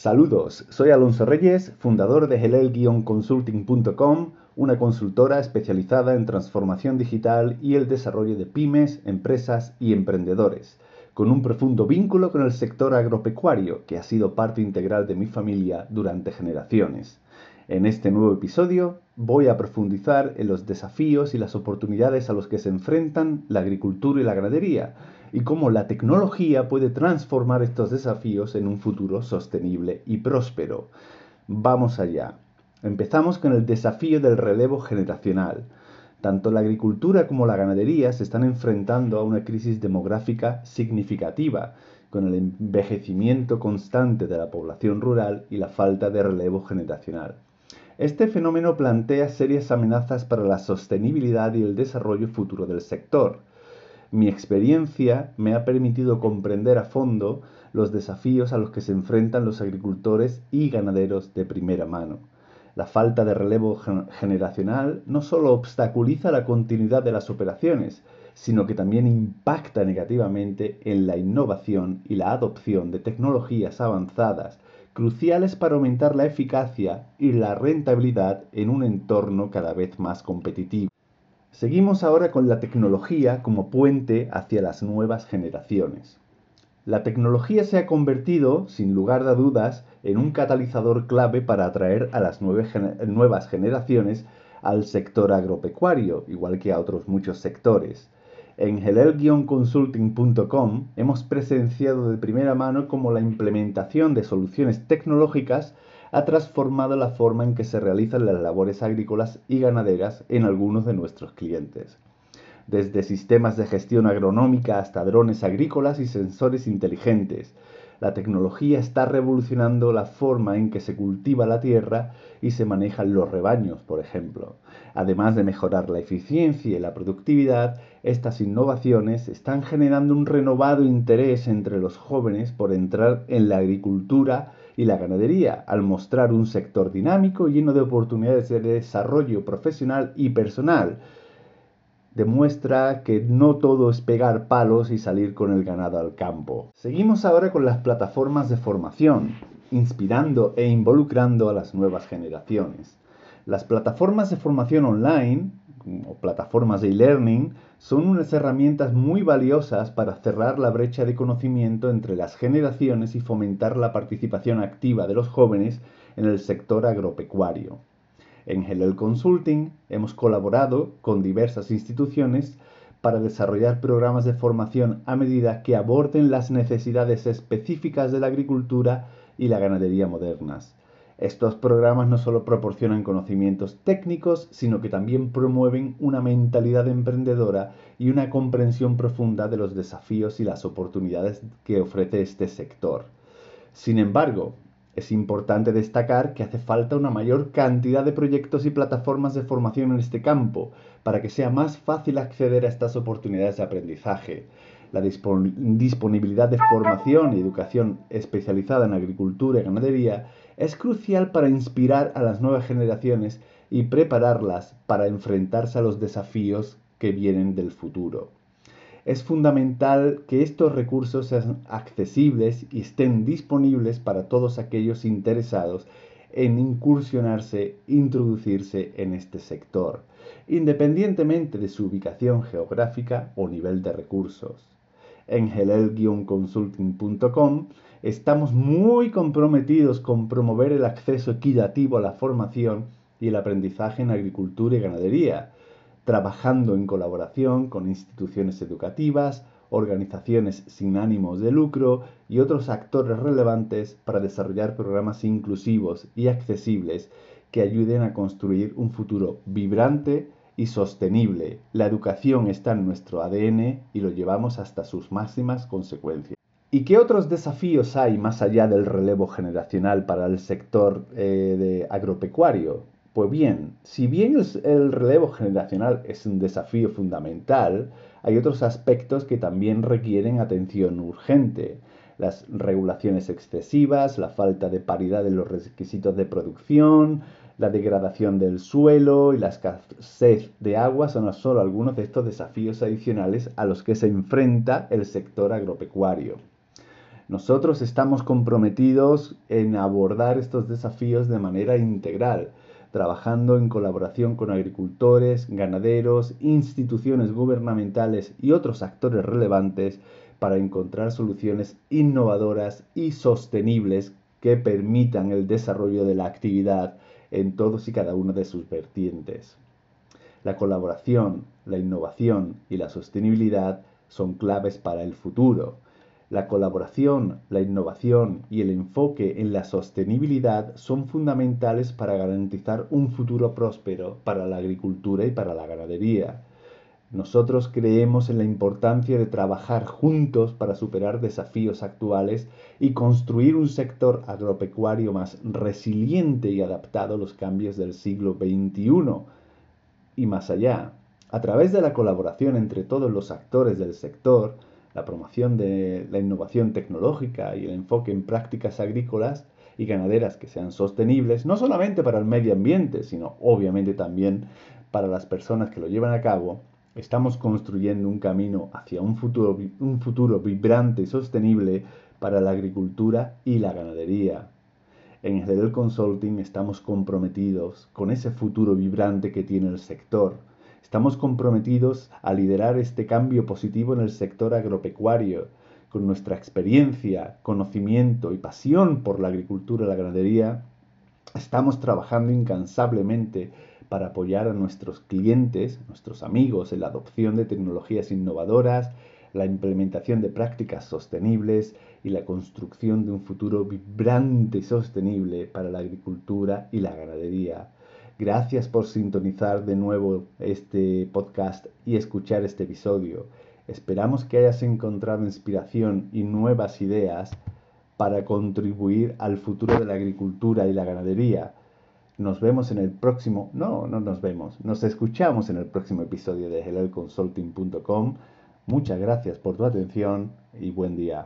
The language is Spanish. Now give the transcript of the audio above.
Saludos, soy Alonso Reyes, fundador de helel-consulting.com, una consultora especializada en transformación digital y el desarrollo de pymes, empresas y emprendedores, con un profundo vínculo con el sector agropecuario que ha sido parte integral de mi familia durante generaciones. En este nuevo episodio voy a profundizar en los desafíos y las oportunidades a los que se enfrentan la agricultura y la ganadería y cómo la tecnología puede transformar estos desafíos en un futuro sostenible y próspero. Vamos allá. Empezamos con el desafío del relevo generacional. Tanto la agricultura como la ganadería se están enfrentando a una crisis demográfica significativa, con el envejecimiento constante de la población rural y la falta de relevo generacional. Este fenómeno plantea serias amenazas para la sostenibilidad y el desarrollo futuro del sector. Mi experiencia me ha permitido comprender a fondo los desafíos a los que se enfrentan los agricultores y ganaderos de primera mano. La falta de relevo generacional no solo obstaculiza la continuidad de las operaciones, sino que también impacta negativamente en la innovación y la adopción de tecnologías avanzadas, cruciales para aumentar la eficacia y la rentabilidad en un entorno cada vez más competitivo. Seguimos ahora con la tecnología como puente hacia las nuevas generaciones. La tecnología se ha convertido, sin lugar a dudas, en un catalizador clave para atraer a las nuevas generaciones al sector agropecuario, igual que a otros muchos sectores. En helel-consulting.com hemos presenciado de primera mano cómo la implementación de soluciones tecnológicas ha transformado la forma en que se realizan las labores agrícolas y ganaderas en algunos de nuestros clientes. Desde sistemas de gestión agronómica hasta drones agrícolas y sensores inteligentes, la tecnología está revolucionando la forma en que se cultiva la tierra y se manejan los rebaños, por ejemplo. Además de mejorar la eficiencia y la productividad, estas innovaciones están generando un renovado interés entre los jóvenes por entrar en la agricultura y la ganadería, al mostrar un sector dinámico lleno de oportunidades de desarrollo profesional y personal. Demuestra que no todo es pegar palos y salir con el ganado al campo. Seguimos ahora con las plataformas de formación, inspirando e involucrando a las nuevas generaciones. Las plataformas de formación online o plataformas de e-learning son unas herramientas muy valiosas para cerrar la brecha de conocimiento entre las generaciones y fomentar la participación activa de los jóvenes en el sector agropecuario. En Helel Consulting hemos colaborado con diversas instituciones para desarrollar programas de formación a medida que aborden las necesidades específicas de la agricultura y la ganadería modernas estos programas no solo proporcionan conocimientos técnicos, sino que también promueven una mentalidad emprendedora y una comprensión profunda de los desafíos y las oportunidades que ofrece este sector. Sin embargo, es importante destacar que hace falta una mayor cantidad de proyectos y plataformas de formación en este campo para que sea más fácil acceder a estas oportunidades de aprendizaje. La disponibilidad de formación y educación especializada en agricultura y ganadería es crucial para inspirar a las nuevas generaciones y prepararlas para enfrentarse a los desafíos que vienen del futuro. Es fundamental que estos recursos sean accesibles y estén disponibles para todos aquellos interesados en incursionarse, introducirse en este sector, independientemente de su ubicación geográfica o nivel de recursos. En helel-consulting.com estamos muy comprometidos con promover el acceso equitativo a la formación y el aprendizaje en agricultura y ganadería, trabajando en colaboración con instituciones educativas, organizaciones sin ánimos de lucro y otros actores relevantes para desarrollar programas inclusivos y accesibles que ayuden a construir un futuro vibrante y sostenible. La educación está en nuestro ADN y lo llevamos hasta sus máximas consecuencias. ¿Y qué otros desafíos hay más allá del relevo generacional para el sector eh, de agropecuario? Pues bien, si bien el, relevo generacional es un desafío fundamental, hay otros aspectos que también requieren atención urgente. Las regulaciones excesivas, la falta de paridad en los requisitos de producción, la degradación del suelo y la escasez de agua son solo algunos de estos desafíos adicionales a los que se enfrenta el sector agropecuario. Nosotros estamos comprometidos en abordar estos desafíos de manera integral, trabajando en colaboración con agricultores, ganaderos, instituciones gubernamentales y otros actores relevantes para encontrar soluciones innovadoras y sostenibles que permitan el desarrollo de la actividad en todos y cada una de sus vertientes. La colaboración, la innovación y la sostenibilidad son claves para el futuro la colaboración, la innovación y el enfoque en la sostenibilidad son fundamentales para garantizar un futuro próspero para la agricultura y para la ganadería. Nosotros creemos en la importancia de trabajar juntos para superar desafíos actuales y construir un sector agropecuario más resiliente y adaptado a los cambios del siglo XXI y más allá. A través de la colaboración entre todos los actores del sector, la promoción de la innovación tecnológica y el enfoque en prácticas agrícolas y ganaderas que sean sostenibles, no solamente para el medio ambiente, sino obviamente también para las personas que lo llevan a cabo, estamos construyendo un camino hacia un futuro, un futuro vibrante y sostenible para la agricultura y la ganadería. En el Consulting estamos comprometidos con ese futuro vibrante que tiene el sector Estamos comprometidos a liderar este cambio positivo en el sector agropecuario. Con nuestra experiencia, conocimiento y pasión por la agricultura y la ganadería, estamos trabajando incansablemente para apoyar a nuestros clientes, nuestros amigos, en la adopción de tecnologías innovadoras, la implementación de prácticas sostenibles y la construcción de un futuro vibrante y sostenible para la agricultura y la ganadería. Gracias por sintonizar de nuevo este podcast y escuchar este episodio. Esperamos que hayas encontrado inspiración y nuevas ideas para contribuir al futuro de la agricultura y la ganadería. Nos vemos en el próximo, no, no nos vemos, nos escuchamos en el próximo episodio de helelconsulting.com. Muchas gracias por tu atención y buen día.